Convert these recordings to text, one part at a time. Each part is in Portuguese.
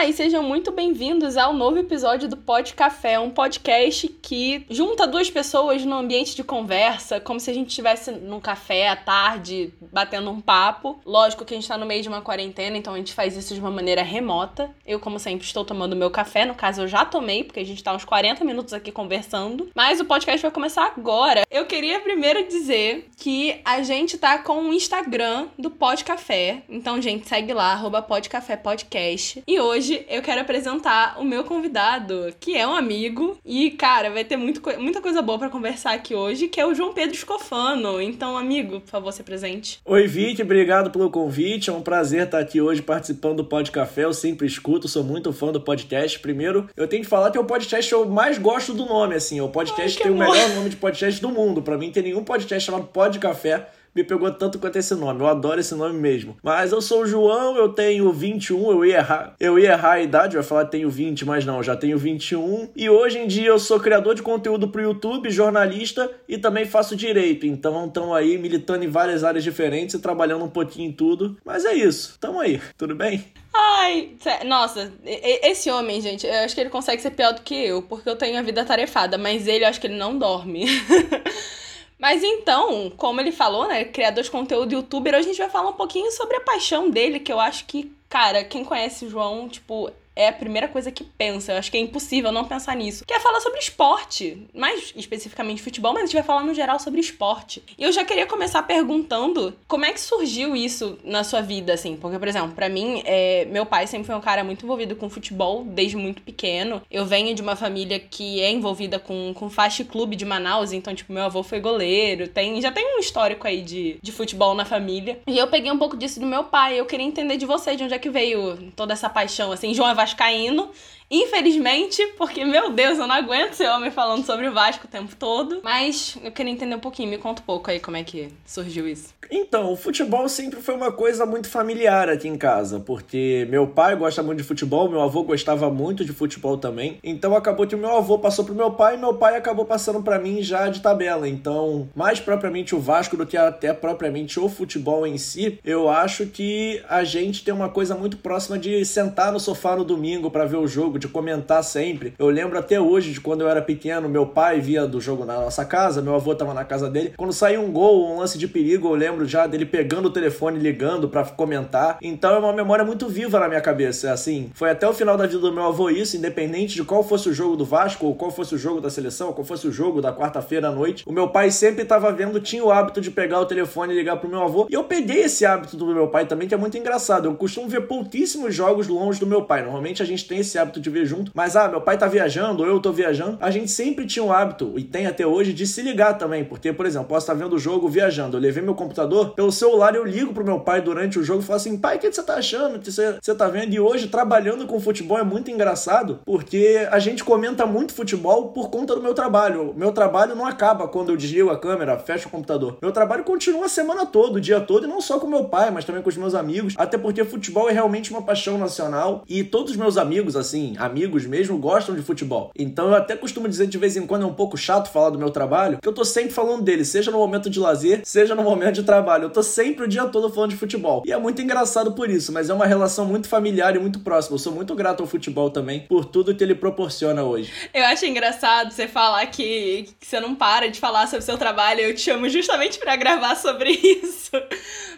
Olá e sejam muito bem-vindos ao novo episódio do Pod Café, um podcast que junta duas pessoas no ambiente de conversa, como se a gente estivesse num café à tarde, batendo um papo. Lógico que a gente tá no meio de uma quarentena, então a gente faz isso de uma maneira remota. Eu, como sempre, estou tomando meu café, no caso eu já tomei, porque a gente tá uns 40 minutos aqui conversando, mas o podcast vai começar agora. Eu queria primeiro dizer que a gente tá com o Instagram do Pod Café, então gente, segue lá, arroba Podcafé Podcast. E hoje eu quero apresentar o meu convidado, que é um amigo. E, cara, vai ter muito, muita coisa boa para conversar aqui hoje, que é o João Pedro Escofano. Então, amigo, por favor, se presente. Oi, Vicky, obrigado pelo convite. É um prazer estar aqui hoje participando do Pod Café. Eu sempre escuto, sou muito fã do podcast. Primeiro, eu tenho que falar que é o podcast que eu mais gosto do nome, assim. É o podcast Ai, tem amor. o melhor nome de podcast do mundo. Para mim, tem nenhum podcast chamado Pod Café me pegou tanto quanto esse nome. Eu adoro esse nome mesmo. Mas eu sou o João, eu tenho 21, eu ia errar. Eu ia errar a idade, eu ia falar tenho 20, mas não, já tenho 21. E hoje em dia eu sou criador de conteúdo pro YouTube, jornalista e também faço direito. Então estão aí militando em várias áreas diferentes e trabalhando um pouquinho em tudo. Mas é isso. Tamo aí. Tudo bem? Ai, nossa, esse homem, gente, eu acho que ele consegue ser pior do que eu, porque eu tenho a vida tarefada, mas ele, eu acho que ele não dorme. Mas então, como ele falou, né, criador de conteúdo youtuber, hoje a gente vai falar um pouquinho sobre a paixão dele, que eu acho que, cara, quem conhece o João, tipo, é a primeira coisa que pensa. Eu acho que é impossível não pensar nisso. Que é falar sobre esporte. Mais especificamente futebol, mas a gente vai falar no geral sobre esporte. E eu já queria começar perguntando como é que surgiu isso na sua vida, assim. Porque, por exemplo, para mim, é, meu pai sempre foi um cara muito envolvido com futebol desde muito pequeno. Eu venho de uma família que é envolvida com, com fast clube de Manaus, então, tipo, meu avô foi goleiro. Tem, já tem um histórico aí de, de futebol na família. E eu peguei um pouco disso do meu pai. Eu queria entender de você, de onde é que veio toda essa paixão, assim. João é vascaíno Infelizmente, porque, meu Deus, eu não aguento esse homem falando sobre o Vasco o tempo todo. Mas eu queria entender um pouquinho, me conta um pouco aí como é que surgiu isso. Então, o futebol sempre foi uma coisa muito familiar aqui em casa, porque meu pai gosta muito de futebol, meu avô gostava muito de futebol também. Então acabou que o meu avô passou pro meu pai e meu pai acabou passando para mim já de tabela. Então, mais propriamente o Vasco do que até propriamente o futebol em si, eu acho que a gente tem uma coisa muito próxima de sentar no sofá no domingo para ver o jogo de comentar sempre. Eu lembro até hoje de quando eu era pequeno, meu pai via do jogo na nossa casa, meu avô tava na casa dele. Quando saiu um gol, um lance de perigo, eu lembro já dele pegando o telefone, ligando para comentar. Então é uma memória muito viva na minha cabeça. Assim, foi até o final da vida do meu avô isso, independente de qual fosse o jogo do Vasco, ou qual fosse o jogo da seleção, ou qual fosse o jogo da quarta-feira à noite. O meu pai sempre tava vendo, tinha o hábito de pegar o telefone e ligar pro meu avô. E eu peguei esse hábito do meu pai também, que é muito engraçado. Eu costumo ver pouquíssimos jogos longe do meu pai. Normalmente a gente tem esse hábito de ver junto. Mas, ah, meu pai tá viajando, ou eu tô viajando. A gente sempre tinha um hábito, e tem até hoje, de se ligar também. Porque, por exemplo, posso estar vendo o jogo viajando. Eu levei meu computador, pelo celular eu ligo pro meu pai durante o jogo e falo assim: pai, o que você tá achando? O que você tá vendo? E hoje, trabalhando com futebol, é muito engraçado, porque a gente comenta muito futebol por conta do meu trabalho. Meu trabalho não acaba quando eu desligo a câmera, fecho o computador. Meu trabalho continua a semana toda, o dia todo, e não só com meu pai, mas também com os meus amigos. Até porque futebol é realmente uma paixão nacional. E todos os meus amigos, assim, amigos mesmo gostam de futebol. Então eu até costumo dizer de vez em quando é um pouco chato falar do meu trabalho, que eu tô sempre falando dele, seja no momento de lazer, seja no momento de trabalho. Eu tô sempre o dia todo falando de futebol. E é muito engraçado por isso, mas é uma relação muito familiar e muito próxima. Eu sou muito grato ao futebol também por tudo que ele proporciona hoje. Eu acho engraçado você falar que, que você não para de falar sobre seu trabalho. Eu te chamo justamente para gravar sobre isso.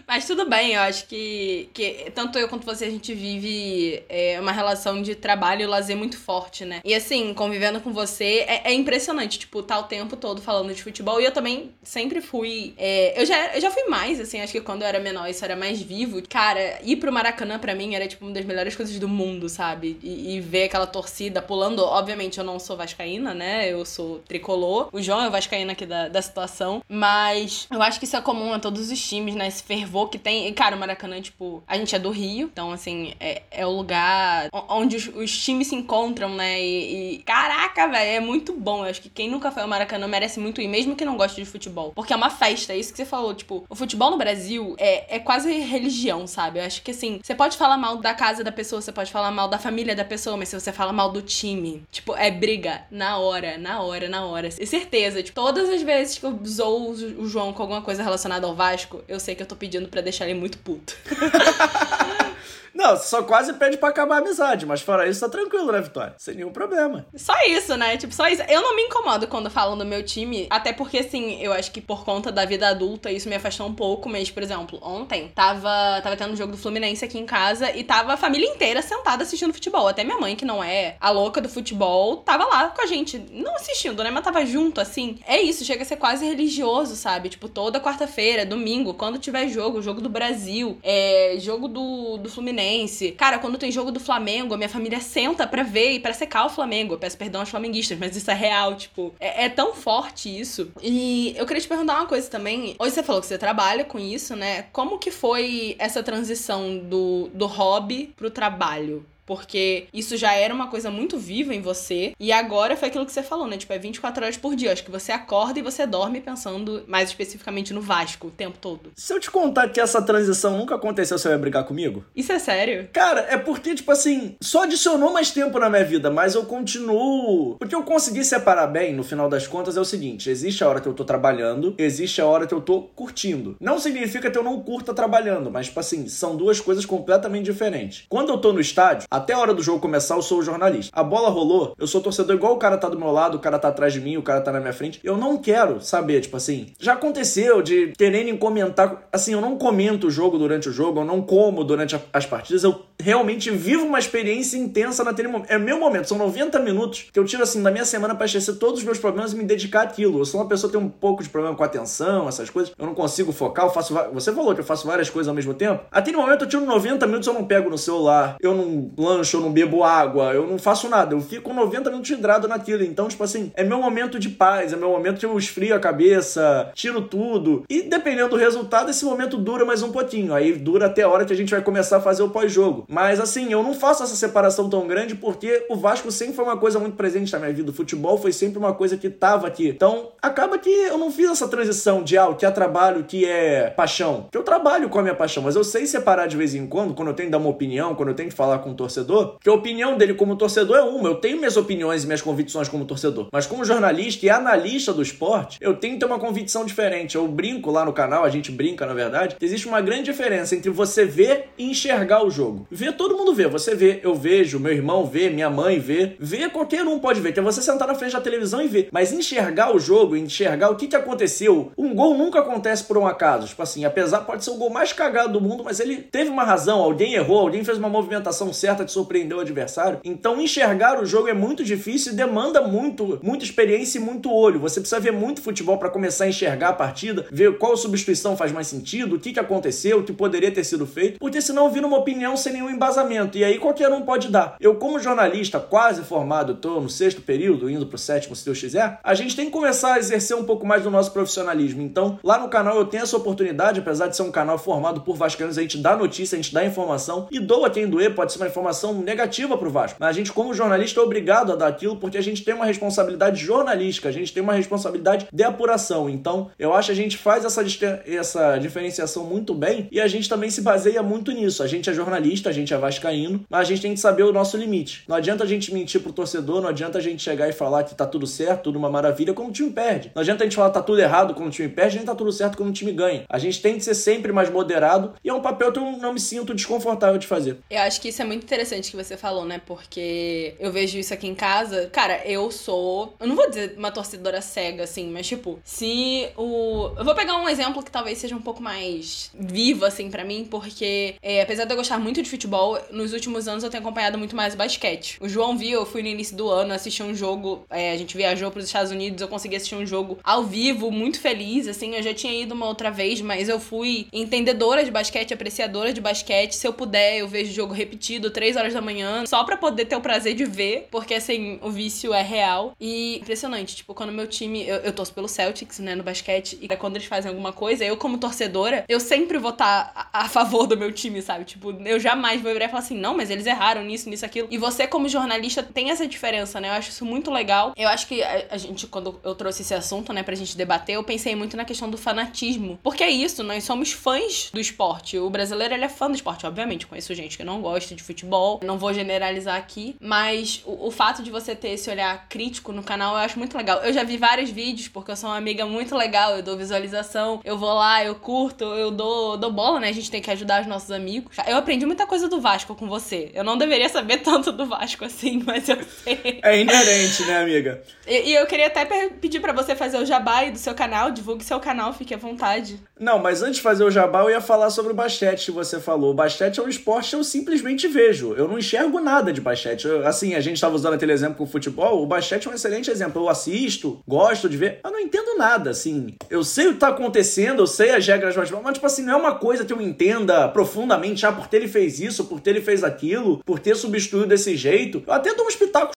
Mas tudo bem, eu acho que, que tanto eu quanto você a gente vive é, uma relação de trabalho lazer muito forte, né? E assim, convivendo com você é, é, impressionante, tipo, tá o tempo todo falando de futebol. E eu também sempre fui. É, eu, já, eu já fui mais, assim, acho que quando eu era menor isso era mais vivo. Cara, ir pro Maracanã pra mim era, tipo, uma das melhores coisas do mundo, sabe? E, e ver aquela torcida pulando. Obviamente eu não sou vascaína, né? Eu sou tricolor. O João é o vascaíno aqui da, da situação. Mas eu acho que isso é comum a todos os times, né? Esse fervor que tem. E, cara, o Maracanã, tipo, a gente é do Rio, então, assim, é, é o lugar onde os, os times se encontram encontram, né? E, e caraca, velho, é muito bom. Eu acho que quem nunca foi ao Maracanã merece muito ir, mesmo que não goste de futebol. Porque é uma festa, é isso que você falou. Tipo, o futebol no Brasil é, é quase religião, sabe? Eu acho que assim, você pode falar mal da casa da pessoa, você pode falar mal da família da pessoa, mas se você fala mal do time, tipo, é briga na hora, na hora, na hora. E certeza, tipo, todas as vezes que eu zoo o João com alguma coisa relacionada ao Vasco, eu sei que eu tô pedindo para deixar ele muito puto. Não, só quase pede pra acabar a amizade, mas fora isso, tá tranquilo, né, Vitória? Sem nenhum problema. Só isso, né? Tipo, só isso. Eu não me incomodo quando falam do meu time, até porque, assim, eu acho que por conta da vida adulta isso me afastou um pouco, mas, por exemplo, ontem tava, tava tendo um jogo do Fluminense aqui em casa e tava a família inteira sentada assistindo futebol. Até minha mãe, que não é a louca do futebol, tava lá com a gente. Não assistindo, né? Mas tava junto, assim. É isso, chega a ser quase religioso, sabe? Tipo, toda quarta-feira, domingo, quando tiver jogo, jogo do Brasil, é, jogo do, do Fluminense. Cara, quando tem jogo do Flamengo, a minha família senta pra ver e pra secar o Flamengo. Eu peço perdão aos flamenguistas, mas isso é real, tipo, é, é tão forte isso. E eu queria te perguntar uma coisa também. Hoje você falou que você trabalha com isso, né? Como que foi essa transição do, do hobby pro trabalho? Porque isso já era uma coisa muito viva em você. E agora foi aquilo que você falou, né? Tipo, é 24 horas por dia. Acho que você acorda e você dorme pensando mais especificamente no Vasco o tempo todo. Se eu te contar que essa transição nunca aconteceu, você vai brigar comigo? Isso é sério? Cara, é porque, tipo assim, só adicionou mais tempo na minha vida, mas eu continuo. Porque eu consegui separar bem, no final das contas, é o seguinte: existe a hora que eu tô trabalhando, existe a hora que eu tô curtindo. Não significa que eu não curta trabalhando, mas, tipo assim, são duas coisas completamente diferentes. Quando eu tô no estádio, até a hora do jogo começar, eu sou o jornalista. A bola rolou, eu sou torcedor igual o cara tá do meu lado, o cara tá atrás de mim, o cara tá na minha frente. Eu não quero saber, tipo assim. Já aconteceu de quererem comentar. Assim, eu não comento o jogo durante o jogo, eu não como durante as partidas. Eu realmente vivo uma experiência intensa naquele momento. É meu momento, são 90 minutos que eu tiro assim da minha semana para esquecer todos os meus problemas e me dedicar àquilo. Eu sou uma pessoa que tem um pouco de problema com atenção, essas coisas. Eu não consigo focar, eu faço. Você falou que eu faço várias coisas ao mesmo tempo. Até no momento eu tiro 90 minutos, eu não pego no celular, eu não lancho, eu não bebo água, eu não faço nada. Eu fico 90 minutos hidrado naquilo. Então, tipo assim, é meu momento de paz, é meu momento que eu esfrio a cabeça, tiro tudo. E dependendo do resultado, esse momento dura mais um pouquinho. Aí dura até a hora que a gente vai começar a fazer o pós-jogo. Mas assim, eu não faço essa separação tão grande porque o Vasco sempre foi uma coisa muito presente na minha vida. O futebol foi sempre uma coisa que tava aqui. Então, acaba que eu não fiz essa transição de ah, o que é trabalho, o que é paixão. Que eu trabalho com a minha paixão, mas eu sei separar de vez em quando, quando eu tenho que dar uma opinião, quando eu tenho que falar com o torcedor, que a opinião dele como torcedor é uma. Eu tenho minhas opiniões e minhas convicções como torcedor. Mas como jornalista e analista do esporte, eu tenho que ter uma convicção diferente. Eu brinco lá no canal, a gente brinca na verdade, que existe uma grande diferença entre você ver e enxergar o jogo. Ver todo mundo vê, você vê, eu vejo, meu irmão vê, minha mãe vê. Ver qualquer um pode ver, que é você sentar na frente da televisão e ver. Mas enxergar o jogo, enxergar o que, que aconteceu. Um gol nunca acontece por um acaso. Tipo assim, apesar, pode ser o gol mais cagado do mundo, mas ele teve uma razão, alguém errou, alguém fez uma movimentação certa que surpreendeu o adversário. Então enxergar o jogo é muito difícil e demanda muito, muita experiência e muito olho. Você precisa ver muito futebol para começar a enxergar a partida, ver qual substituição faz mais sentido, o que, que aconteceu, o que poderia ter sido feito, porque senão vira uma opinião sem nenhum embasamento. E aí qualquer um pode dar. Eu, como jornalista quase formado, tô no sexto período, indo pro sétimo, se Deus quiser, a gente tem que começar a exercer um pouco mais do nosso profissionalismo. Então, lá no canal eu tenho essa oportunidade, apesar de ser um canal formado por vascaínos, a gente dá notícia, a gente dá informação e doa quem doer, pode ser uma informação negativa pro Vasco. Mas a gente, como jornalista, é obrigado a dar aquilo porque a gente tem uma responsabilidade jornalística, a gente tem uma responsabilidade de apuração. Então, eu acho que a gente faz essa, essa diferenciação muito bem e a gente também se baseia muito nisso. A gente é jornalista, a gente é vascaíno, mas a gente tem que saber o nosso limite. Não adianta a gente mentir pro torcedor, não adianta a gente chegar e falar que tá tudo certo, tudo uma maravilha, quando o time perde. Não adianta a gente falar que tá tudo errado quando o time perde, nem tá tudo certo quando o time ganha. A gente tem que ser sempre mais moderado e é um papel que eu não me sinto desconfortável de fazer. Eu acho que isso é muito interessante que você falou, né? Porque eu vejo isso aqui em casa. Cara, eu sou. Eu não vou dizer uma torcedora cega, assim, mas tipo, se o. Eu vou pegar um exemplo que talvez seja um pouco mais vivo, assim, para mim, porque é, apesar de eu gostar muito de futebol, nos últimos anos eu tenho acompanhado muito mais basquete. O João viu, eu fui no início do ano, assisti um jogo. É, a gente viajou para os Estados Unidos, eu consegui assistir um jogo ao vivo, muito feliz, assim. Eu já tinha ido uma outra vez, mas eu fui entendedora de basquete, apreciadora de basquete. Se eu puder, eu vejo jogo repetido, três horas da manhã, só pra poder ter o prazer de ver, porque assim, o vício é real. E impressionante, tipo, quando meu time. Eu, eu torço pelo Celtics, né, no basquete, e quando eles fazem alguma coisa, eu, como torcedora, eu sempre vou estar tá a, a favor do meu time, sabe? Tipo, eu jamais vou virar e falar assim, não, mas eles erraram nisso, nisso, aquilo. E você, como jornalista, tem essa diferença, né? Eu acho isso muito legal. Eu acho que a, a gente, quando eu trouxe esse assunto, né, pra gente debater, eu pensei muito na questão do fanatismo. Porque é isso, nós somos fãs do esporte. O brasileiro, ele é fã do esporte, obviamente. Conheço gente que não gosta de futebol Não vou generalizar aqui, mas o, o, fato de você ter esse olhar crítico no canal eu acho muito legal. Eu já vi vários vídeos, porque eu sou uma amiga muito legal, eu dou visualização, eu vou lá, eu curto, eu dou, dou bola, né? A gente tem que ajudar os nossos amigos. Eu aprendi muita coisa do Vasco com você. Eu não deveria saber tanto do Vasco assim, mas eu sei. É inerente, né, amiga? E, e eu queria até pedir para você fazer o jabá do seu canal, divulgue seu canal, fique à vontade. Não, mas antes de fazer o jabá, eu ia falar sobre o basquete que você falou. O basquete é um esporte que eu simplesmente vejo. Eu não enxergo nada de basquete. Eu, assim, a gente estava usando aquele exemplo com o futebol. O basquete é um excelente exemplo. Eu assisto, gosto de ver. Eu não entendo nada, assim. Eu sei o que tá acontecendo, eu sei as regras do basquete, mas, tipo assim, não é uma coisa que eu entenda profundamente. Ah, porque ele fez isso, porque ele fez aquilo, por ter substituído desse jeito. Eu até dou um espetáculo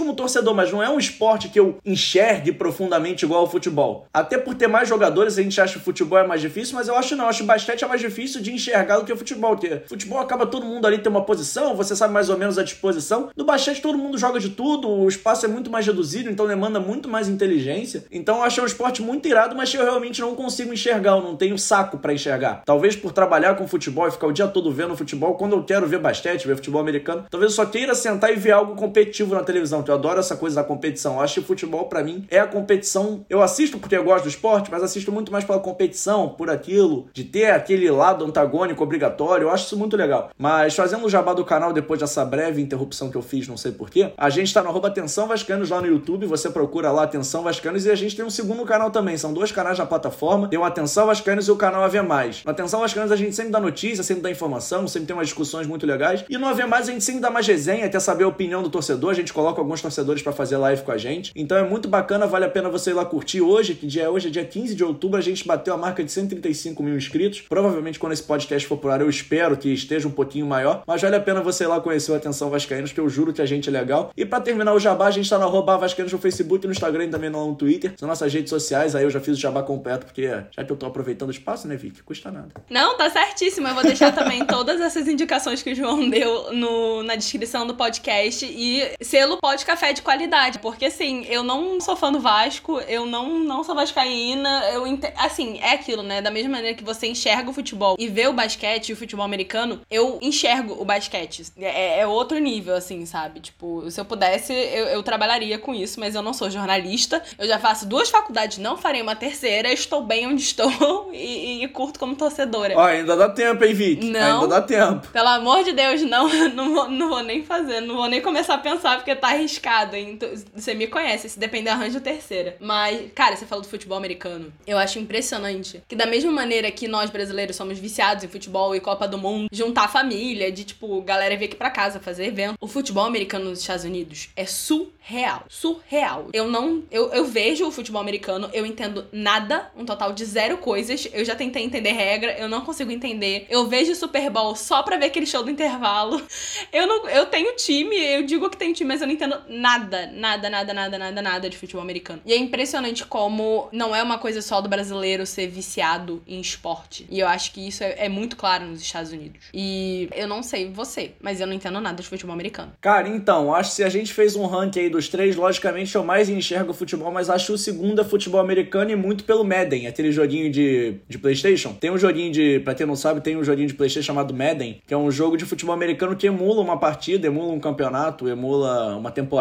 como torcedor, mas não é um esporte que eu enxergue profundamente igual ao futebol. Até por ter mais jogadores, a gente acha que o futebol é mais difícil, mas eu acho não, eu acho que basquete é mais difícil de enxergar do que o futebol. Porque futebol acaba todo mundo ali ter uma posição, você sabe mais ou menos a disposição. No basquete todo mundo joga de tudo, o espaço é muito mais reduzido, então demanda muito mais inteligência. Então eu achei um esporte muito irado, mas eu realmente não consigo enxergar, eu não tenho saco para enxergar. Talvez por trabalhar com futebol e ficar o dia todo vendo futebol, quando eu quero ver basquete, ver futebol americano, talvez eu só queira sentar e ver algo competitivo na televisão. Eu adoro essa coisa da competição. Eu acho que futebol, para mim, é a competição. Eu assisto porque eu gosto do esporte, mas assisto muito mais pela competição, por aquilo, de ter aquele lado antagônico obrigatório. Eu acho isso muito legal. Mas fazendo o jabá do canal depois dessa breve interrupção que eu fiz, não sei porquê, a gente tá no arroba Atenção Vascanos lá no YouTube. Você procura lá Atenção Vascanos e a gente tem um segundo canal também. São dois canais na plataforma. Tem o Atenção Vascanos e o canal AV Mais. No Atenção Vascanos a gente sempre dá notícia, sempre dá informação, sempre tem umas discussões muito legais. E no AV Mais a gente sempre dá mais resenha, quer saber a opinião do torcedor. A gente coloca alguns torcedores para fazer live com a gente. Então é muito bacana, vale a pena você ir lá curtir hoje, que dia é hoje, é dia 15 de outubro, a gente bateu a marca de 135 mil inscritos. Provavelmente quando esse podcast for por ar, eu espero que esteja um pouquinho maior, mas vale a pena você ir lá conhecer o Atenção Vascaínos, que eu juro que a gente é legal. E para terminar o jabá, a gente tá no arroba Vascaínos no Facebook, no Instagram e também no Twitter. São nossas redes sociais, aí eu já fiz o jabá completo, porque já que eu tô aproveitando o espaço, né, Vicky? Custa nada. Não, tá certíssimo. Eu vou deixar também todas essas indicações que o João deu no, na descrição do podcast e selo pode café de qualidade. Porque, assim, eu não sou fã do Vasco, eu não, não sou vascaína, eu assim, é aquilo, né? Da mesma maneira que você enxerga o futebol e vê o basquete e o futebol americano, eu enxergo o basquete. É, é outro nível, assim, sabe? Tipo, se eu pudesse, eu, eu trabalharia com isso, mas eu não sou jornalista. Eu já faço duas faculdades, não farei uma terceira, estou bem onde estou e, e, curto como torcedora. Ó, ainda dá tempo, hein, Vic? Não. Ainda dá tempo. Pelo amor de Deus, não, não, vou, não vou nem fazer, não vou nem começar a pensar porque tá arriscado, hein? Você me conhece, se depender, arranjo terceira. Mas, cara, você falou do futebol americano. Eu acho impressionante que, da mesma maneira que nós brasileiros somos viciados em futebol e Copa do Mundo, juntar família, de tipo, galera vir aqui pra casa fazer evento, o futebol americano nos Estados Unidos é surreal. Surreal. Eu não. Eu, eu vejo o futebol americano, eu entendo nada, um total de zero coisas. Eu já tentei entender regra, eu não consigo entender. Eu vejo Super Bowl só pra ver aquele show do intervalo. Eu não. Eu tenho time, eu digo que tenho time, mas eu não entendo nada, nada, nada, nada, nada, nada de futebol americano. E é impressionante como não é uma coisa só do brasileiro ser viciado em esporte. E eu acho que isso é, é muito claro nos Estados Unidos. E eu não sei você, mas eu não entendo nada de futebol americano. Cara, então, acho que se a gente fez um ranking aí dos três, logicamente eu mais enxergo futebol, mas acho o segundo é futebol americano e muito pelo Madden, aquele joguinho de, de PlayStation. Tem um joguinho de, pra quem não sabe, tem um joguinho de PlayStation chamado Madden, que é um jogo de futebol americano que emula uma partida, emula um campeonato, emula uma temporada.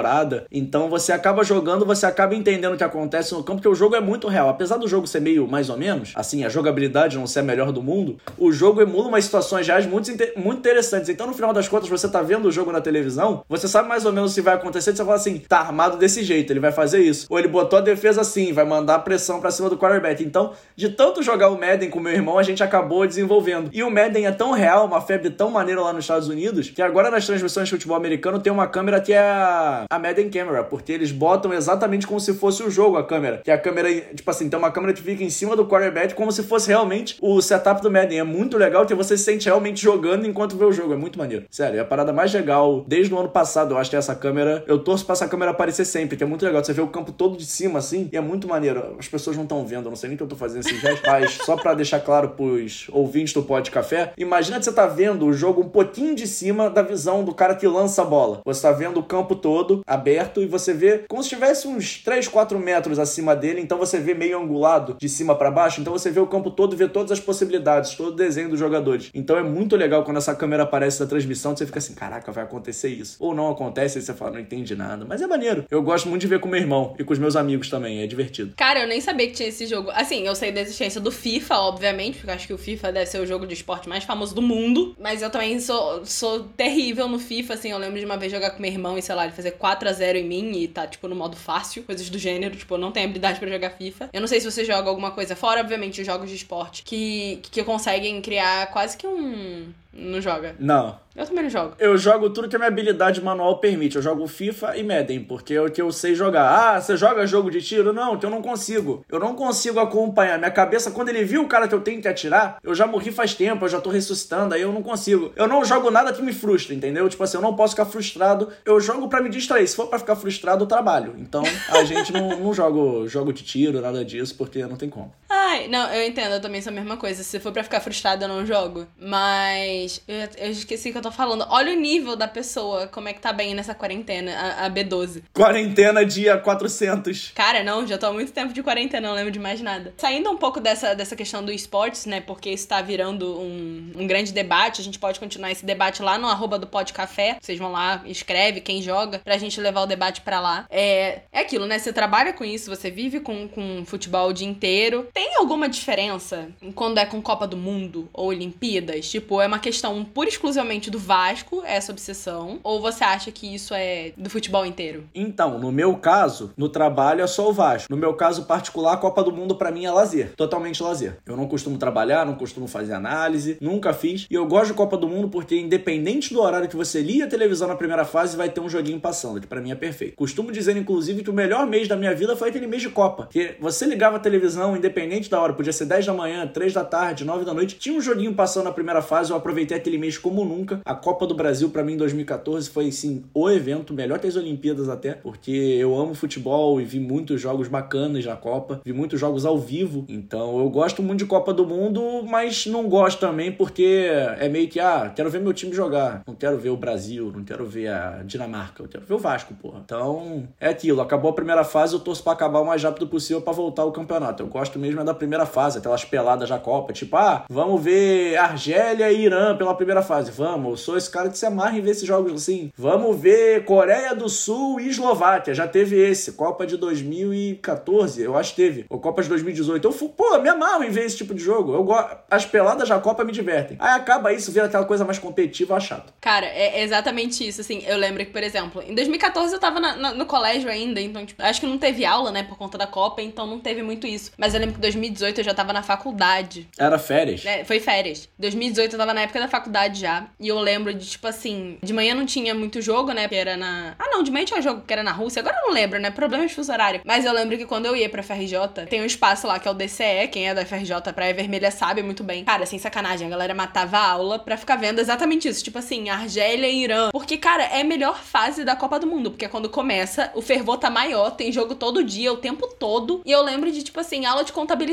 Então você acaba jogando, você acaba entendendo o que acontece no campo, porque o jogo é muito real. Apesar do jogo ser meio mais ou menos, assim, a jogabilidade não ser a melhor do mundo, o jogo emula umas situações reais muito, muito interessantes. Então, no final das contas, você tá vendo o jogo na televisão, você sabe mais ou menos o que vai acontecer, você fala assim, tá armado desse jeito, ele vai fazer isso. Ou ele botou a defesa assim, vai mandar pressão para cima do quarterback. Então, de tanto jogar o Madden com meu irmão, a gente acabou desenvolvendo. E o Madden é tão real, uma febre tão maneira lá nos Estados Unidos, que agora nas transmissões de futebol americano tem uma câmera que é a, Madden Camera, porque eles botam exatamente como se fosse o jogo a câmera. Que a câmera, tipo assim, tem uma câmera que fica em cima do quarterback como se fosse realmente o setup do Madden. É muito legal que você se sente realmente jogando enquanto vê o jogo. É muito maneiro. Sério, é a parada mais legal desde o ano passado. Eu acho que essa câmera. Eu torço pra essa câmera aparecer sempre, que é muito legal. Você vê o campo todo de cima assim, e é muito maneiro. As pessoas não estão vendo, eu não sei nem que eu tô fazendo esse gesto, mas só pra deixar claro pros ouvintes do Pod Café, imagina que você tá vendo o jogo um pouquinho de cima da visão do cara que lança a bola. Você tá vendo o campo todo aberto, e você vê como se tivesse uns 3, 4 metros acima dele, então você vê meio angulado de cima para baixo, então você vê o campo todo, vê todas as possibilidades, todo o desenho dos jogadores. Então é muito legal quando essa câmera aparece na transmissão, você fica assim, caraca, vai acontecer isso. Ou não acontece, e você fala, não entende nada. Mas é maneiro. Eu gosto muito de ver com meu irmão e com os meus amigos também, é divertido. Cara, eu nem sabia que tinha esse jogo. Assim, eu sei da existência do FIFA, obviamente, porque eu acho que o FIFA deve ser o jogo de esporte mais famoso do mundo, mas eu também sou, sou terrível no FIFA, assim, eu lembro de uma vez jogar com meu irmão e, sei lá, ele fazer 4 a 0 em mim e tá, tipo, no modo fácil, coisas do gênero, tipo, não tenho habilidade para jogar FIFA. Eu não sei se você joga alguma coisa fora, obviamente, os jogos de esporte, que, que conseguem criar quase que um... Não joga? Não. Eu também não jogo. Eu jogo tudo que a minha habilidade manual permite. Eu jogo FIFA e Madden, porque é o que eu sei jogar. Ah, você joga jogo de tiro? Não, que eu não consigo. Eu não consigo acompanhar. Minha cabeça, quando ele viu o cara que eu tenho que atirar, eu já morri faz tempo, eu já tô ressuscitando, aí eu não consigo. Eu não jogo nada que me frustre, entendeu? Tipo assim, eu não posso ficar frustrado. Eu jogo para me distrair. Se for para ficar frustrado, eu trabalho. Então, a gente não, não joga jogo de tiro, nada disso, porque não tem como. Ai, não, eu entendo, eu também sou a mesma coisa. Se for para ficar frustrado, eu não jogo. Mas eu, eu esqueci o que eu tô falando. Olha o nível da pessoa, como é que tá bem nessa quarentena, a, a B12. Quarentena dia 400. Cara, não, já tô há muito tempo de quarentena, não lembro de mais nada. Saindo um pouco dessa, dessa questão do esportes, né, porque isso tá virando um, um grande debate, a gente pode continuar esse debate lá no arroba do Pod Café. Vocês vão lá, escreve quem joga, pra gente levar o debate pra lá. É, é aquilo, né, você trabalha com isso, você vive com, com futebol o dia inteiro. Tem alguma diferença quando é com Copa do Mundo ou Olimpíadas? Tipo, é uma questão pura e exclusivamente do Vasco, essa obsessão? Ou você acha que isso é do futebol inteiro? Então, no meu caso, no trabalho é só o Vasco. No meu caso particular, a Copa do Mundo para mim é lazer, totalmente lazer. Eu não costumo trabalhar, não costumo fazer análise, nunca fiz. E eu gosto de Copa do Mundo porque independente do horário que você lia a televisão na primeira fase, vai ter um joguinho passando, que para mim é perfeito. Costumo dizer inclusive que o melhor mês da minha vida foi aquele mês de Copa, que você ligava a televisão independente da hora, podia ser 10 da manhã, 3 da tarde, 9 da noite, tinha um joguinho passando na primeira fase, eu aproveitei aquele mês como nunca. A Copa do Brasil para mim em 2014 foi assim o evento, melhor que as Olimpíadas até, porque eu amo futebol e vi muitos jogos bacanas na Copa, vi muitos jogos ao vivo. Então eu gosto muito de Copa do Mundo, mas não gosto também porque é meio que ah, quero ver meu time jogar, não quero ver o Brasil, não quero ver a Dinamarca, eu quero ver o Vasco, porra. Então é aquilo, acabou a primeira fase, eu torço para acabar o mais rápido possível para voltar ao campeonato. Eu gosto mesmo é da primeira fase, aquelas peladas da Copa, tipo, ah, vamos ver Argélia e Irã pela primeira fase. Vamos, eu sou esse cara que se amarra em ver esses jogos assim. Vamos ver Coreia do Sul e Eslováquia. Já teve esse. Copa de 2014, eu acho que teve. Ou Copa de 2018. Eu, pô, me amarro em ver esse tipo de jogo. Eu gosto. As peladas da Copa me divertem. Aí acaba isso, vira aquela coisa mais competitiva, chato. Cara, é exatamente isso. Assim, eu lembro que, por exemplo, em 2014 eu tava na, na, no colégio ainda, então, tipo, acho que não teve aula, né, por conta da Copa, então não teve muito isso. Mas eu lembro que em 2018 eu já tava na faculdade. Era férias? É, foi férias. 2018 eu tava na época da faculdade já. E eu lembro de, tipo assim, de manhã não tinha muito jogo, né? Que era na. Ah, não, de manhã tinha jogo que era na Rússia. Agora eu não lembro, né? Problema de fuso horário. Mas eu lembro que quando eu ia pra FRJ, tem um espaço lá que é o DCE. Quem é da FRJ Praia Vermelha sabe muito bem. Cara, sem sacanagem, a galera matava a aula pra ficar vendo exatamente isso. Tipo assim, Argélia e Irã. Porque, cara, é a melhor fase da Copa do Mundo. Porque quando começa, o fervor tá maior, tem jogo todo dia, o tempo todo. E eu lembro de, tipo assim, aula de contabilidade.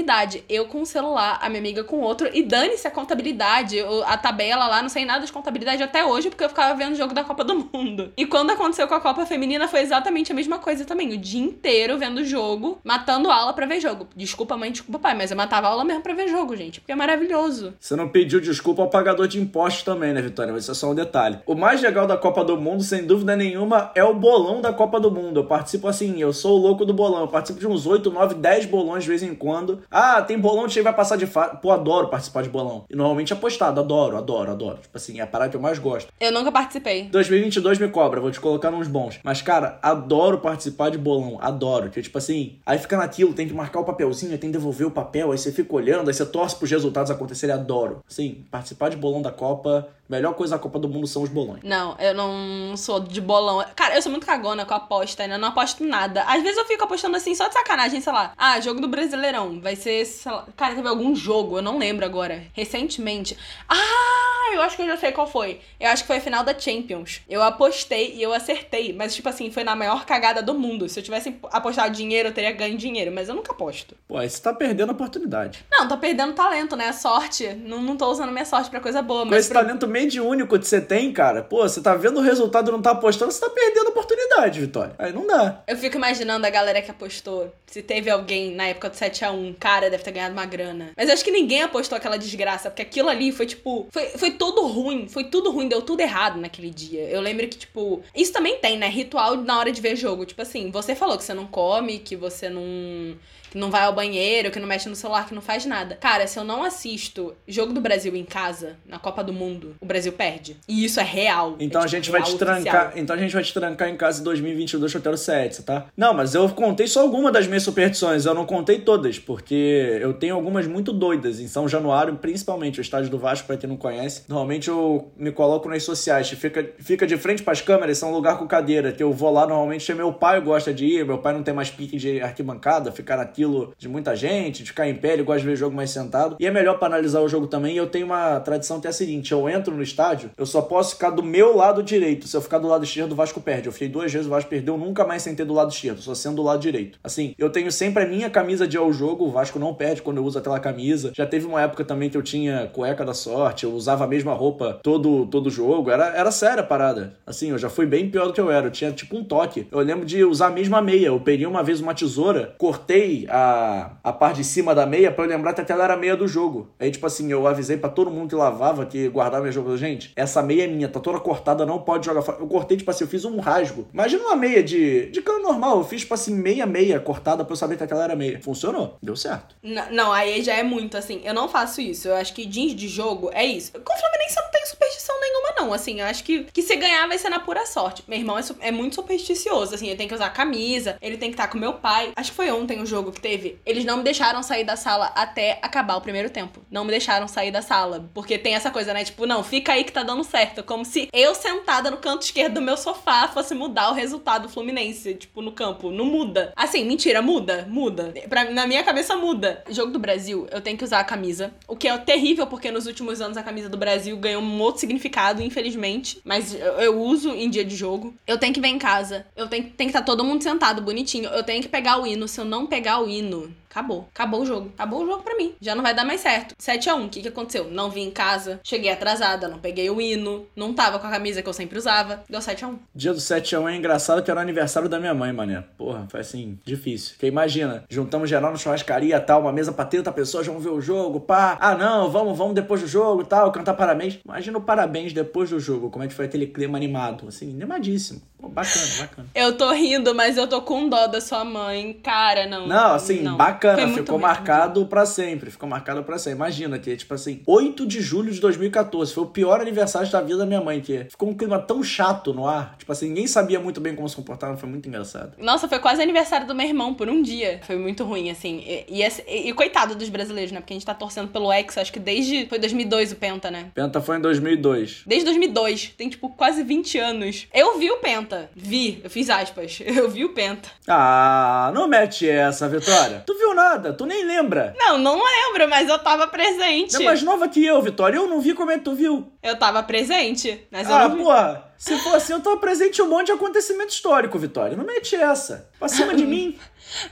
Eu com o celular, a minha amiga com outro. E dane-se a contabilidade, a tabela lá, não sei nada de contabilidade até hoje, porque eu ficava vendo o jogo da Copa do Mundo. E quando aconteceu com a Copa Feminina, foi exatamente a mesma coisa também. O dia inteiro vendo jogo, matando aula pra ver jogo. Desculpa, mãe, desculpa, pai, mas eu matava aula mesmo pra ver jogo, gente, porque é maravilhoso. Você não pediu desculpa ao pagador de impostos também, né, Vitória? Mas isso é só um detalhe. O mais legal da Copa do Mundo, sem dúvida nenhuma, é o bolão da Copa do Mundo. Eu participo assim, eu sou o louco do bolão. Eu participo de uns 8, 9, 10 bolões de vez em quando. Ah, tem bolão que vai passar de fase. Pô, adoro participar de bolão. E normalmente apostado, adoro, adoro, adoro. Tipo assim, é a parada que eu mais gosto. Eu nunca participei. 2022 me cobra, vou te colocar nos bons. Mas, cara, adoro participar de bolão, adoro. Que tipo assim, aí fica naquilo, tem que marcar o papelzinho, tem que devolver o papel, aí você fica olhando, aí você torce pros resultados acontecerem, adoro. Sim, participar de bolão da Copa Melhor coisa da Copa do Mundo são os bolões. Não, eu não sou de bolão. Cara, eu sou muito cagona com aposta, ainda não aposto nada. Às vezes eu fico apostando assim, só de sacanagem, sei lá. Ah, jogo do Brasileirão. Vai ser, sei lá. Cara, teve algum jogo, eu não lembro agora. Recentemente. Ah, eu acho que eu já sei qual foi. Eu acho que foi a final da Champions. Eu apostei e eu acertei. Mas, tipo assim, foi na maior cagada do mundo. Se eu tivesse apostado dinheiro, eu teria ganho dinheiro. Mas eu nunca aposto. Pô, aí você tá perdendo a oportunidade. Não, tô perdendo talento, né? Sorte. Não, não tô usando minha sorte pra coisa boa. Com mas esse pro- talento mediúnico que você tem, cara, pô, você tá vendo o resultado e não tá apostando, você tá perdendo a oportunidade, Vitória. Aí não dá. Eu fico imaginando a galera que apostou. Se teve alguém na época do 7x1, cara, deve ter ganhado uma grana. Mas acho que ninguém apostou aquela desgraça, porque aquilo ali foi tipo. Foi, foi tudo ruim, foi tudo ruim, deu tudo errado naquele dia. Eu lembro que, tipo. Isso também tem, né? Ritual na hora de ver jogo. Tipo assim, você falou que você não come, que você não. Que não vai ao banheiro, que não mexe no celular, que não faz nada. Cara, se eu não assisto jogo do Brasil em casa, na Copa do Mundo, o Brasil perde. E isso é real. Então é, a tipo, gente vai te oficial. trancar. Então a gente vai te trancar em casa em 2022 solteiro 7, tá? Não, mas eu contei só alguma das minhas superstições. Eu não contei todas, porque eu tenho algumas muito doidas. Em São Januário, principalmente, o estádio do Vasco, pra quem não conhece. Normalmente eu me coloco nas sociais. Fica, fica de frente pras câmeras, são um lugar com cadeira. Que eu vou lá normalmente, meu pai gosta de ir. Meu pai não tem mais pique de arquibancada, ficar naquilo de muita gente, de ficar em pé, ele gosta de ver jogo mais sentado. E é melhor pra analisar o jogo também. Eu tenho uma tradição que é a seguinte: eu entro no estádio, eu só posso ficar do meu lado direito. Se eu ficar do lado esquerdo, o Vasco perde. Eu fiquei duas vezes, o Vasco perdeu, nunca mais sentei do lado esquerdo, só sendo do lado direito. Assim, eu tenho sempre a minha camisa de ao jogo, o Vasco não perde quando eu uso aquela camisa. Já teve uma época também que eu tinha cueca da sorte, eu usava a mesma roupa todo todo jogo. Era, era séria a parada. Assim, eu já fui bem pior do que eu era. Eu tinha tipo um toque. Eu lembro de usar a mesma meia. Eu peguei uma vez uma tesoura, cortei a, a parte de cima da meia pra eu lembrar que aquela era a meia do jogo. Aí, tipo assim, eu avisei pra todo mundo que lavava, que guardava minha jogo. Gente, essa meia é minha, tá toda cortada, não pode jogar fora. Eu cortei, tipo assim, eu fiz um rasgo. Imagina uma meia de, de cano normal. Eu fiz, tipo assim, meia meia cortada pra eu saber que aquela era meia. Funcionou. Deu certo. N- Não, aí já é muito, assim. Eu não faço isso. Eu acho que jeans de jogo é isso. Com o Fluminense eu não tenho superstição nenhuma, não. Assim, eu acho que, que se ganhar vai ser na pura sorte. Meu irmão é, é muito supersticioso, assim. Ele tem que usar camisa, ele tem que estar com meu pai. Acho que foi ontem o jogo que teve. Eles não me deixaram sair da sala até acabar o primeiro tempo. Não me deixaram sair da sala. Porque tem essa coisa, né? Tipo, não, fica aí que tá dando certo. Como se eu sentada no canto esquerdo do meu sofá fosse mudar o resultado do Fluminense, tipo, no campo. Não muda. Assim, mentira, muda, muda. Pra, na minha cabeça muda. Jogo do Brasil, eu tenho que usar a camisa. O que é terrível, porque nos últimos anos a camisa do Brasil ganhou um outro significado, infelizmente. Mas eu, eu uso em dia de jogo. Eu tenho que ver em casa. Eu tenho, tem que estar todo mundo sentado, bonitinho. Eu tenho que pegar o hino. Se eu não pegar o hino, Acabou. Acabou o jogo. Acabou o jogo pra mim. Já não vai dar mais certo. 7x1, o que, que aconteceu? Não vim em casa, cheguei atrasada, não peguei o hino, não tava com a camisa que eu sempre usava. Deu 7x1. Dia do 7 a 1 é engraçado que era o aniversário da minha mãe, mané. Porra, foi assim, difícil. Porque imagina, juntamos geral na churrascaria tal, uma mesa pra 30 pessoas, vamos ver o jogo, pá. Ah, não, vamos, vamos depois do jogo tal, cantar parabéns. Imagina o parabéns depois do jogo, como é que foi aquele clima animado. Assim, animadíssimo. Pô, bacana, bacana. Eu tô rindo, mas eu tô com dó da sua mãe. Cara, não. Não, assim, não. Foi bacana, ficou marcado pra sempre, ficou marcado pra sempre. Imagina que, tipo assim, 8 de julho de 2014, foi o pior aniversário da vida da minha mãe, que ficou um clima tão chato no ar, tipo assim, ninguém sabia muito bem como se comportar, foi muito engraçado. Nossa, foi quase aniversário do meu irmão por um dia. Foi muito ruim, assim. E, e, e- e coitado dos brasileiros, né? Porque a gente tá torcendo pelo ex, acho que desde. Foi 2002 o Penta, né? Penta foi em 2002. Desde 2002. Tem, tipo, quase 20 anos. Eu vi o Penta. Vi. Eu fiz aspas. Eu vi o Penta. Ah, não mete essa, Vitória. Tu viu nada, tu nem lembra. Não, não lembro, mas eu tava presente. É mais nova que eu, Vitória. Eu não vi como é que tu viu. Eu tava presente, mas eu Ah, não vi. porra. Se for assim, eu tô presente em um monte de acontecimento histórico, Vitória. Não mete essa. Pra cima de mim.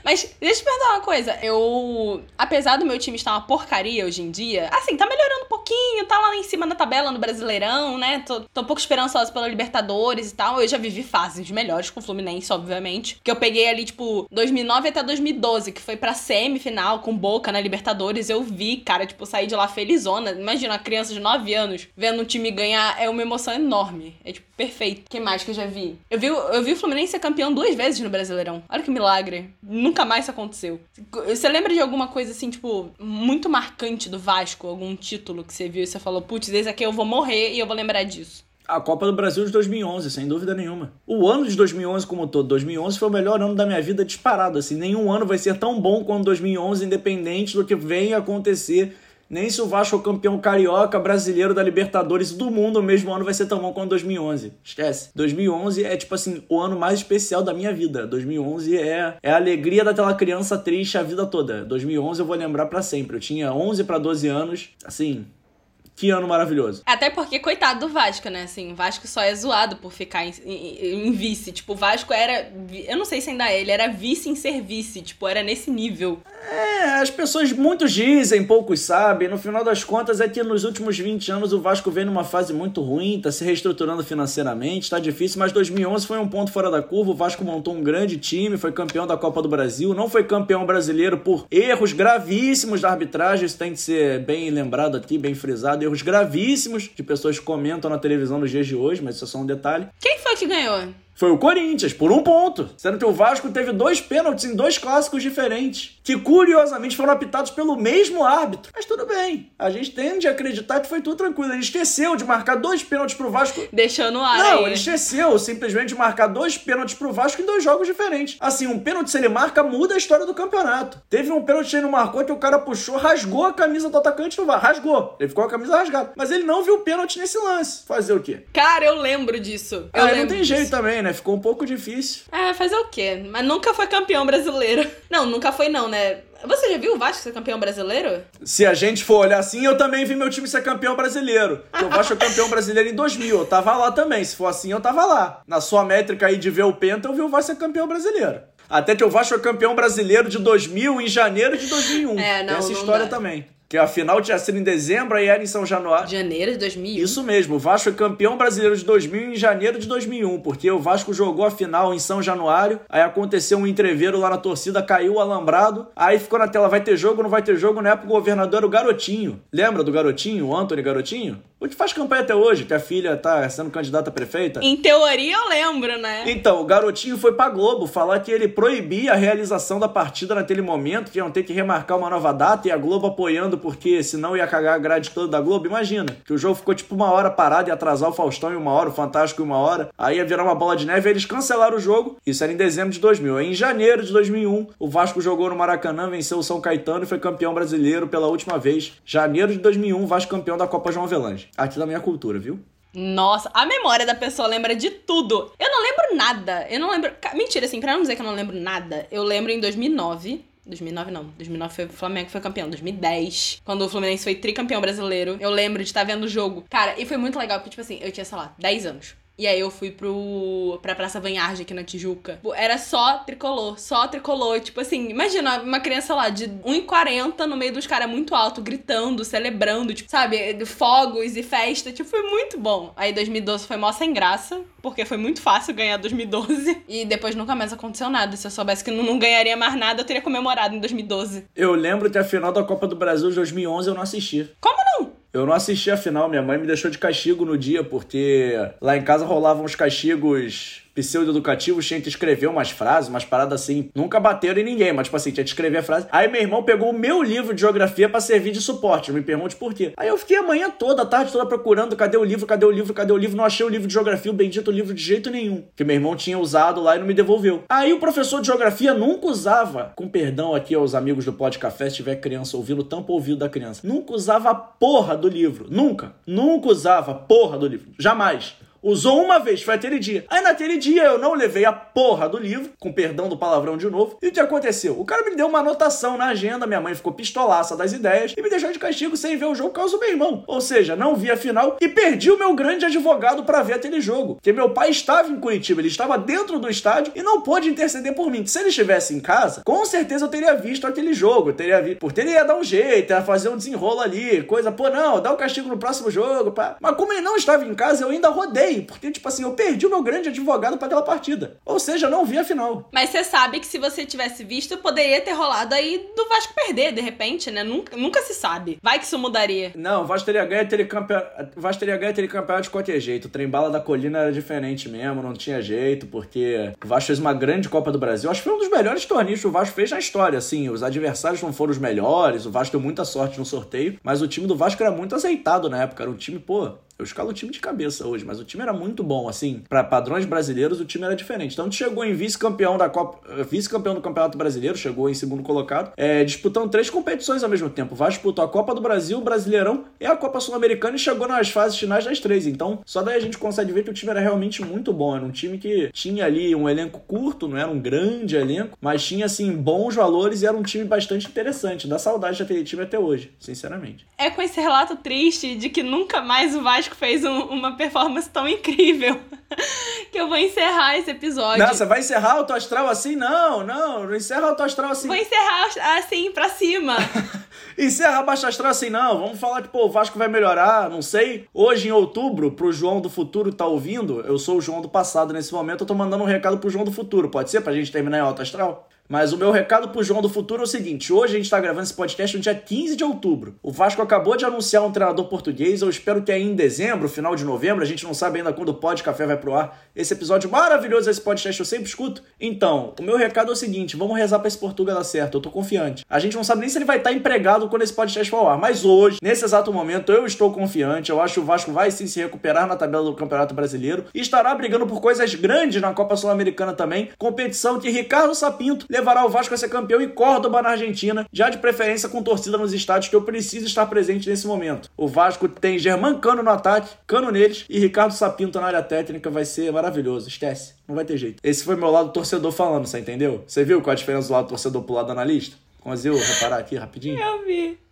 Mas deixa eu te perguntar uma coisa. Eu, apesar do meu time estar uma porcaria hoje em dia, assim, tá melhorando um pouquinho, tá lá em cima na tabela no Brasileirão, né? Tô, tô um pouco esperançosa pela Libertadores e tal. Eu já vivi fases melhores com o Fluminense, obviamente. Que eu peguei ali, tipo, 2009 até 2012, que foi pra semifinal com Boca na Libertadores. Eu vi, cara, tipo, sair de lá felizona. Imagina uma criança de 9 anos vendo um time ganhar, é uma emoção enorme. É, tipo, perfeito. O que mais que eu já vi? Eu vi, eu vi o Fluminense ser campeão duas vezes no Brasileirão. Olha que milagre. Nunca mais isso aconteceu. Você lembra de alguma coisa assim, tipo, muito marcante do Vasco? Algum título que você viu e você falou, putz, esse aqui eu vou morrer e eu vou lembrar disso. A Copa do Brasil de 2011, sem dúvida nenhuma. O ano de 2011 como todo, 2011 foi o melhor ano da minha vida disparado, assim. Nenhum ano vai ser tão bom quanto 2011, independente do que venha acontecer. Nem se o Vasco é campeão carioca, brasileiro da Libertadores do mundo, o mesmo ano vai ser tão bom quanto 2011. Esquece. 2011 é, tipo assim, o ano mais especial da minha vida. 2011 é, é a alegria daquela criança triste a vida toda. 2011 eu vou lembrar pra sempre. Eu tinha 11 pra 12 anos, assim, Que ano maravilhoso. Até porque, coitado do Vasco, né? Assim, o Vasco só é zoado por ficar em, em, em, vice. Tipo, o Vasco era. Eu não sei se ainda é, ele era vice em ser vice. Tipo, era nesse nível. É, as pessoas muitos dizem, poucos sabem. No final das contas, é que nos últimos 20 anos o Vasco vem numa fase muito ruim, tá se reestruturando financeiramente, tá difícil, mas 2011 foi um ponto fora da curva. O Vasco montou um grande time, foi campeão da Copa do Brasil, não foi campeão brasileiro por erros gravíssimos da arbitragem. Isso tem que ser bem lembrado aqui, bem frisado. Erros gravíssimos de pessoas que comentam na televisão nos dias de hoje, mas isso é só um detalhe. Quem foi que ganhou? Foi o Corinthians, por um ponto. Sendo que o Vasco teve dois pênaltis em dois clássicos diferentes, que curiosamente foram apitados pelo mesmo árbitro. Mas tudo bem, a gente tende a acreditar que foi tudo tranquilo. Ele esqueceu de marcar dois pênaltis pro Vasco. Deixou no ar. Não, aí. ele esqueceu simplesmente de marcar dois pênaltis pro Vasco em dois jogos diferentes. Assim, um pênalti, se ele marca, muda a história do campeonato. Teve um pênalti que ele não marcou que o cara puxou, rasgou a camisa do atacante do Vasco. Rasgou. Ele ficou com a camisa rasgada. Mas ele não viu o pênalti nesse lance. Fazer o quê? Cara, eu lembro disso. Eu ah, lembro não tem disso. jeito também, né? Ficou um pouco difícil. É, fazer o quê? Mas nunca foi campeão brasileiro. Não, nunca foi não, né? Você já viu o Vasco ser campeão brasileiro? Se a gente for olhar assim, eu também vi meu time ser campeão brasileiro. Porque o Vasco é campeão brasileiro em 2000. Eu tava lá também. Se for assim, eu tava lá. Na sua métrica aí de ver o Penta, eu vi o Vasco ser campeão brasileiro. Até que o Vasco é campeão brasileiro de 2000 em janeiro de 2001. É, não, Tem essa não história dá. também. Que a final tinha sido em dezembro, aí era em São Januário. Janeiro de 2000? Isso mesmo, o Vasco é campeão brasileiro de 2000 em janeiro de 2001, porque o Vasco jogou a final em São Januário, aí aconteceu um entreveiro lá na torcida, caiu o alambrado, aí ficou na tela, vai ter jogo, não vai ter jogo, na época o governador era o Garotinho. Lembra do Garotinho, o Anthony Garotinho? O que faz campanha até hoje, que a filha tá sendo candidata a prefeita. Em teoria eu lembro, né? Então, o Garotinho foi pra Globo falar que ele proibia a realização da partida naquele momento, que iam ter que remarcar uma nova data, e a Globo apoiando, porque senão ia cagar a grade toda da Globo. Imagina, que o jogo ficou tipo uma hora parado e atrasar o Faustão em uma hora, o Fantástico em uma hora, aí ia virar uma bola de neve e eles cancelaram o jogo. Isso era em dezembro de 2000. Aí, em janeiro de 2001, o Vasco jogou no Maracanã, venceu o São Caetano e foi campeão brasileiro pela última vez. Janeiro de 2001, o Vasco campeão da Copa João Avelange. Aqui da minha cultura, viu? Nossa, a memória da pessoa lembra de tudo. Eu não lembro nada. Eu não lembro. Mentira, assim, pra não dizer que eu não lembro nada, eu lembro em 2009. 2009 não, 2009 foi o Flamengo foi campeão, 2010, quando o Fluminense foi tricampeão brasileiro, eu lembro de estar vendo o jogo. Cara, e foi muito legal, porque, tipo assim, eu tinha, sei lá, 10 anos. E aí eu fui pro, pra Praça Vanharge aqui na Tijuca. Era só tricolor, só tricolor. Tipo assim, imagina uma criança lá de 1,40 no meio dos caras muito alto, gritando, celebrando, tipo, sabe, fogos e festa. Tipo, foi muito bom. Aí 2012 foi mó sem graça, porque foi muito fácil ganhar 2012. E depois nunca mais aconteceu nada. Se eu soubesse que não, não ganharia mais nada, eu teria comemorado em 2012. Eu lembro que a final da Copa do Brasil de 2011 eu não assisti. Como não? Eu não assisti a final, minha mãe me deixou de castigo no dia, porque lá em casa rolavam uns castigos pseudo-educativos, tinha que escrever umas frases, umas paradas assim. Nunca bateram em ninguém, mas tipo assim, tinha que escrever a frase. Aí meu irmão pegou o meu livro de geografia pra servir de suporte, me pergunte por quê. Aí eu fiquei a manhã toda, a tarde toda procurando, cadê o livro, cadê o livro, cadê o livro? Não achei o livro de geografia, o bendito livro de jeito nenhum, que meu irmão tinha usado lá e não me devolveu. Aí o professor de geografia nunca usava, com perdão aqui aos amigos do Pod Café, se tiver criança ouvindo, tampa o ouvido da criança. Nunca usava a porra do livro. Nunca. Nunca usava a porra do livro. Jamais. Usou uma vez, foi aquele dia. Aí naquele dia eu não levei a porra do livro, com perdão do palavrão de novo. E o que aconteceu? O cara me deu uma anotação na agenda, minha mãe ficou pistolaça das ideias e me deixou de castigo sem ver o jogo por causa do meu irmão. Ou seja, não vi a final e perdi o meu grande advogado pra ver aquele jogo. Porque meu pai estava em Curitiba, ele estava dentro do estádio e não pôde interceder por mim. Se ele estivesse em casa, com certeza eu teria visto aquele jogo. Eu teria visto. Porque ele ia dar um jeito, ia fazer um desenrolo ali, coisa, pô, não, dá o castigo no próximo jogo, pá. Mas como ele não estava em casa, eu ainda rodei. Porque, tipo assim, eu perdi o meu grande advogado para aquela partida. Ou seja, não vi a final. Mas você sabe que se você tivesse visto, poderia ter rolado aí do Vasco perder, de repente, né? Nunca, nunca se sabe. Vai que isso mudaria. Não, o Vasco teria ganho aquele campeonato. O Vasco teria ganho aquele campeonato de qualquer jeito. O trem bala da colina era diferente mesmo, não tinha jeito, porque o Vasco fez uma grande Copa do Brasil. Acho que foi um dos melhores torneios que o Vasco fez na história, assim. Os adversários não foram os melhores, o Vasco deu muita sorte no sorteio, mas o time do Vasco era muito azeitado na época. Era um time, pô, Eu escalo o time de cabeça hoje, mas o time era muito bom, assim, para padrões brasileiros, o time era diferente. Então, gente chegou em vice-campeão da Copa, eh, vice-campeão do Campeonato Brasileiro, chegou em segundo colocado, é, disputando três competições ao mesmo tempo. Vasco disputou a Copa do Brasil, o Brasileirão e a Copa Sul-Americana e chegou nas fases finais das três. Então, só daí a gente consegue ver que o time era realmente muito bom. Era um time que tinha ali um elenco curto, não era um grande elenco, mas tinha, assim, bons valores e era um time bastante interessante. Dá saudade de ter time até hoje, sinceramente. É com esse relato triste de que nunca mais o Vasco fez um, uma performance tão incrível que eu vou encerrar esse episódio. Você vai encerrar o astral assim? Não, não, não encerra o astral assim. Vou encerrar assim, pra cima. encerra baixo astral assim, não. Vamos falar que, pô, o Vasco vai melhorar, não sei. Hoje, em outubro, pro João do futuro tá ouvindo, eu sou o João do passado nesse momento, eu tô mandando um recado pro João do futuro. Pode ser pra gente terminar em alto astral? Mas o meu recado pro João do Futuro é o seguinte: hoje a gente tá gravando esse podcast no dia 15 de outubro. O Vasco acabou de anunciar um treinador português. Eu espero que aí em dezembro, final de novembro, a gente não sabe ainda quando o Pod Café vai pro ar. Esse episódio maravilhoso, esse podcast eu sempre escuto. Então, o meu recado é o seguinte: vamos rezar pra esse Portugal dar certo. Eu tô confiante. A gente não sabe nem se ele vai estar tá empregado quando esse podcast for ao ar. Mas hoje, nesse exato momento, eu estou confiante. Eu acho que o Vasco vai sim se recuperar na tabela do Campeonato Brasileiro e estará brigando por coisas grandes na Copa Sul-Americana também. Competição que Ricardo Sapinto levará o Vasco a ser campeão em Córdoba, na Argentina, já de preferência com torcida nos estádios que eu preciso estar presente nesse momento. O Vasco tem Germán Cano no ataque, Cano neles e Ricardo Sapinto na área técnica, vai ser maravilhoso, esquece, não vai ter jeito. Esse foi meu lado torcedor falando, você entendeu? Você viu qual a diferença do lado torcedor pro lado analista? Conseguiu reparar aqui rapidinho? Eu vi.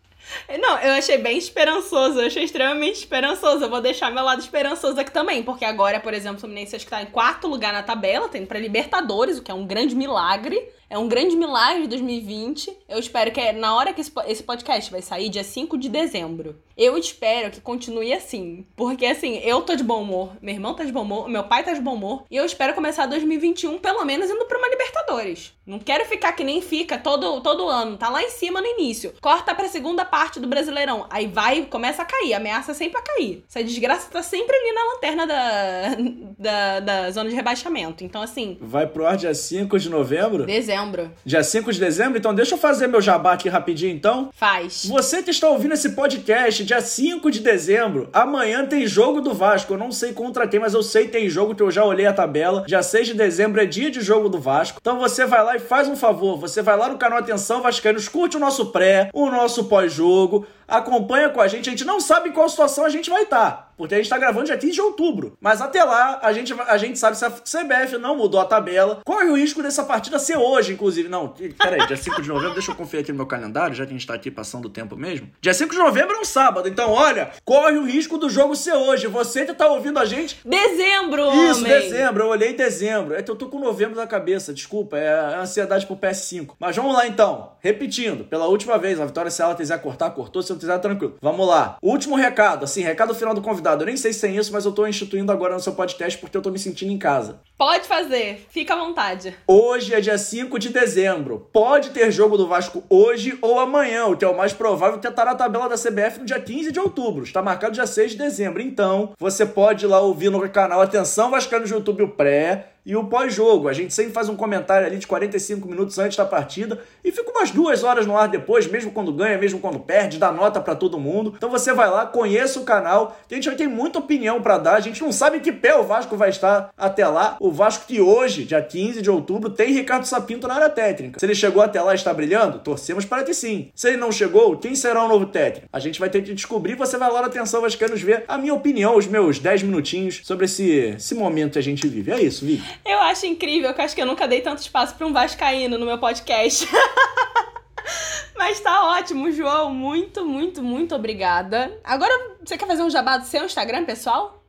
Não, eu achei bem esperançoso, eu achei extremamente esperançoso. Eu vou deixar meu lado esperançoso aqui também, porque agora, por exemplo, o Fluminense acho que tá em quarto lugar na tabela, tem para Libertadores, o que é um grande milagre. É um grande milagre de 2020. Eu espero que na hora que esse podcast vai sair, dia 5 de dezembro, eu espero que continue assim. Porque assim, eu tô de bom humor, meu irmão tá de bom humor, meu pai tá de bom humor. E eu espero começar 2021, pelo menos, indo pra uma Libertadores. Não quero ficar que nem fica todo, todo ano. Tá lá em cima no início. Corta pra segunda parte do Brasileirão. Aí vai, começa a cair. Ameaça sempre a cair. Essa desgraça tá sempre ali na lanterna da, da, da zona de rebaixamento. Então, assim. Vai pro ar dia 5 de novembro? Dezembro dezembro. Dia 5 de dezembro? Então deixa eu fazer meu jabá aqui rapidinho então. Faz. Você que está ouvindo esse podcast, dia 5 de dezembro, amanhã tem jogo do Vasco. Eu não sei contra quem, mas eu sei que tem jogo que eu já olhei a tabela. Dia 6 de dezembro é dia de jogo do Vasco. Então você vai lá e faz um favor. Você vai lá no canal Atenção Vascaínos, curte o nosso pré, o nosso pós-jogo acompanha com a gente. A gente não sabe em qual situação a gente vai estar, porque a gente está gravando dia 15 de outubro. Mas até lá, a gente, a gente sabe se a CBF não mudou a tabela. Corre o risco dessa partida ser hoje, inclusive. Não, peraí, dia 5 de novembro, deixa eu conferir aqui no meu calendário, já que a gente está aqui passando o tempo mesmo. Dia 5 de novembro é um sábado, então olha, corre o risco do jogo ser hoje. Você que está ouvindo a gente. Dezembro, Isso, homem. dezembro, eu olhei dezembro. É que eu tô com novembro na cabeça, desculpa, é a ansiedade pro PS5. Mas vamos lá então, repetindo, pela última vez, a Vitória, se ela quiser cortar, cortou, se não quiser, tranquilo. Vamos lá. Último recado, assim, recado final do convidado. Eu nem sei se tem isso, mas eu tô instituindo agora no seu podcast porque eu tô me sentindo em casa. Pode fazer, fica à vontade. Hoje é dia 5 de dezembro. Pode ter jogo do Vasco hoje ou amanhã, o que é o mais provável que estará na tabela da CBF no dia 15 de outubro. Está marcado dia 6 de dezembro. Então, você pode ir lá ouvir no canal Atenção Vascaíno no YouTube o pré e o pós-jogo. A gente sempre faz um comentário ali de 45 minutos antes da partida e fica umas duas horas no ar depois, mesmo quando ganha, mesmo quando perde, dá nota para todo mundo. Então você vai lá, conheça o canal, que a gente vai ter muita opinião para dar. A gente não sabe em que pé o Vasco vai estar até lá. O Vasco que hoje, dia 15 de outubro, tem Ricardo Sapinto na área técnica. Se ele chegou até lá e está brilhando, torcemos para que sim. Se ele não chegou, quem será o novo técnico? A gente vai ter que descobrir. Você vai lá na Atenção Vascaínos ver a minha opinião, os meus 10 minutinhos sobre esse, esse momento que a gente vive. É isso, Vivi. Eu acho incrível, que eu acho que eu nunca dei tanto espaço para um vascaíno no meu podcast. Mas tá ótimo, João. Muito, muito, muito obrigada. Agora, você quer fazer um jabá do seu Instagram, pessoal?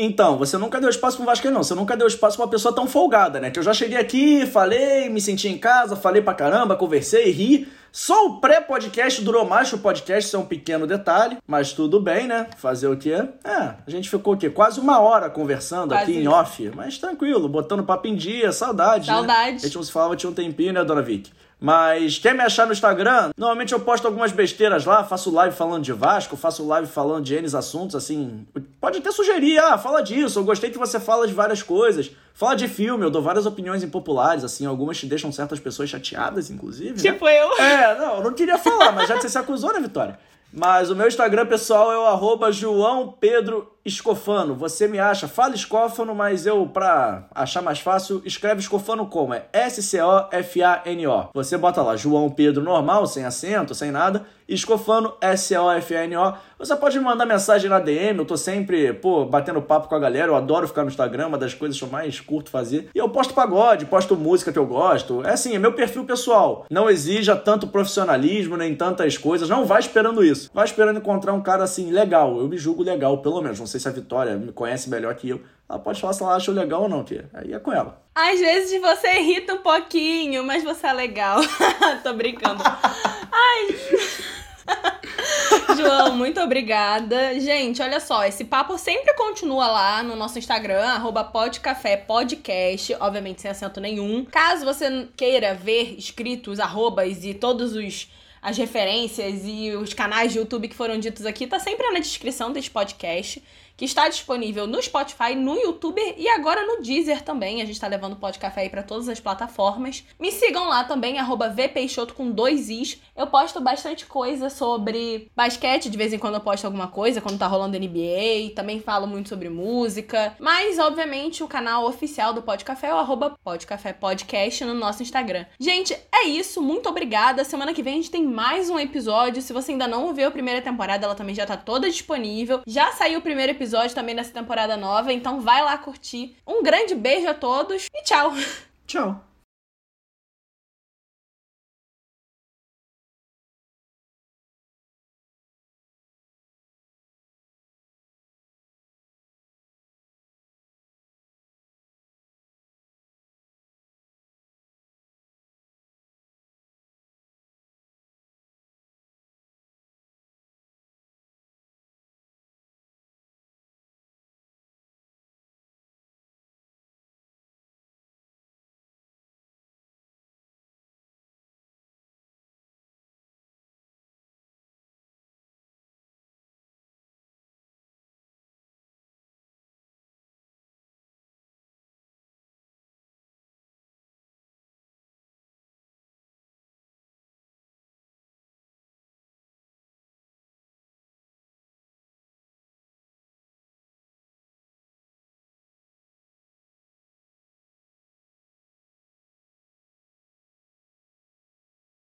Então, você nunca deu espaço para um Vasco, não. Você nunca deu espaço pra uma pessoa tão folgada, né? Que eu já cheguei aqui, falei, me senti em casa, falei pra caramba, conversei, ri. Só o pré-podcast durou mais que o podcast, isso é um pequeno detalhe, mas tudo bem, né? Fazer o quê? É, a gente ficou o quê? Quase uma hora conversando Quase aqui em off, mas tranquilo, botando papo em dia, saudade. Né? Saudade. Né? A gente não se falava tinha um tempinho, né, dona Vicky? Mas quer me achar no Instagram? Normalmente eu posto algumas besteiras lá, faço live falando de Vasco, faço live falando de N assuntos, assim. Pode até sugerir, ah, fala disso, eu gostei que você fala de várias coisas. Fala de filme, eu dou várias opiniões impopulares, assim, algumas te deixam certas pessoas chateadas, inclusive. Né? Tipo né? eu. É, não, eu não queria falar, mas já que você se acusou, né, Vitória? Mas o meu Instagram pessoal é o arroba João Pedro Escofano. Você me acha, fala Escófano, mas eu, pra achar mais fácil, escreve Escofano como? É S-C-O-F-A-N-O. Você bota lá João Pedro normal, sem acento, sem nada. Escofano, S-O-F-A-N-O. Você pode me mandar mensagem na DM, eu tô sempre, pô, batendo papo com a galera. Eu adoro ficar no Instagram, uma das coisas que eu mais curto fazer. E eu posto pagode, posto música que eu gosto. É assim, é meu perfil pessoal. Não exija tanto profissionalismo, nem tantas coisas. Não vai esperando isso. Vai esperando encontrar um cara assim, legal. Eu me julgo legal, pelo menos. Não sei se a Vitória me conhece melhor que eu. Ela pode falar se ela acha legal ou não, tia. Aí é com ela. Às vezes você irrita um pouquinho, mas você é legal. Tô brincando. Ai. João, muito obrigada. Gente, olha só, esse papo sempre continua lá no nosso Instagram, arroba podcafépodcast, obviamente sem acento nenhum. Caso você queira ver escritos, arrobas e todos os as referências e os canais de YouTube que foram ditos aqui, tá sempre na descrição desse podcast que está disponível no Spotify, no YouTube e agora no Deezer também. A gente está levando o Pod Café aí para todas as plataformas. Me sigam lá também, arroba vpeixoto com dois is. Eu posto bastante coisa sobre basquete, de vez em quando eu posto alguma coisa, quando tá rolando NBA. Também falo muito sobre música. Mas, obviamente, o canal oficial do Pod Café é o arroba Podcafé Podcast no nosso Instagram. Gente, é isso. Muito obrigada. Semana que vem a gente tem mais um episódio. Se você ainda não ouviu a primeira temporada, ela também já tá toda disponível. Já saiu o primeiro episódio episódio também nessa temporada nova, então vai lá curtir. Um grande beijo a todos e tchau! Tchau!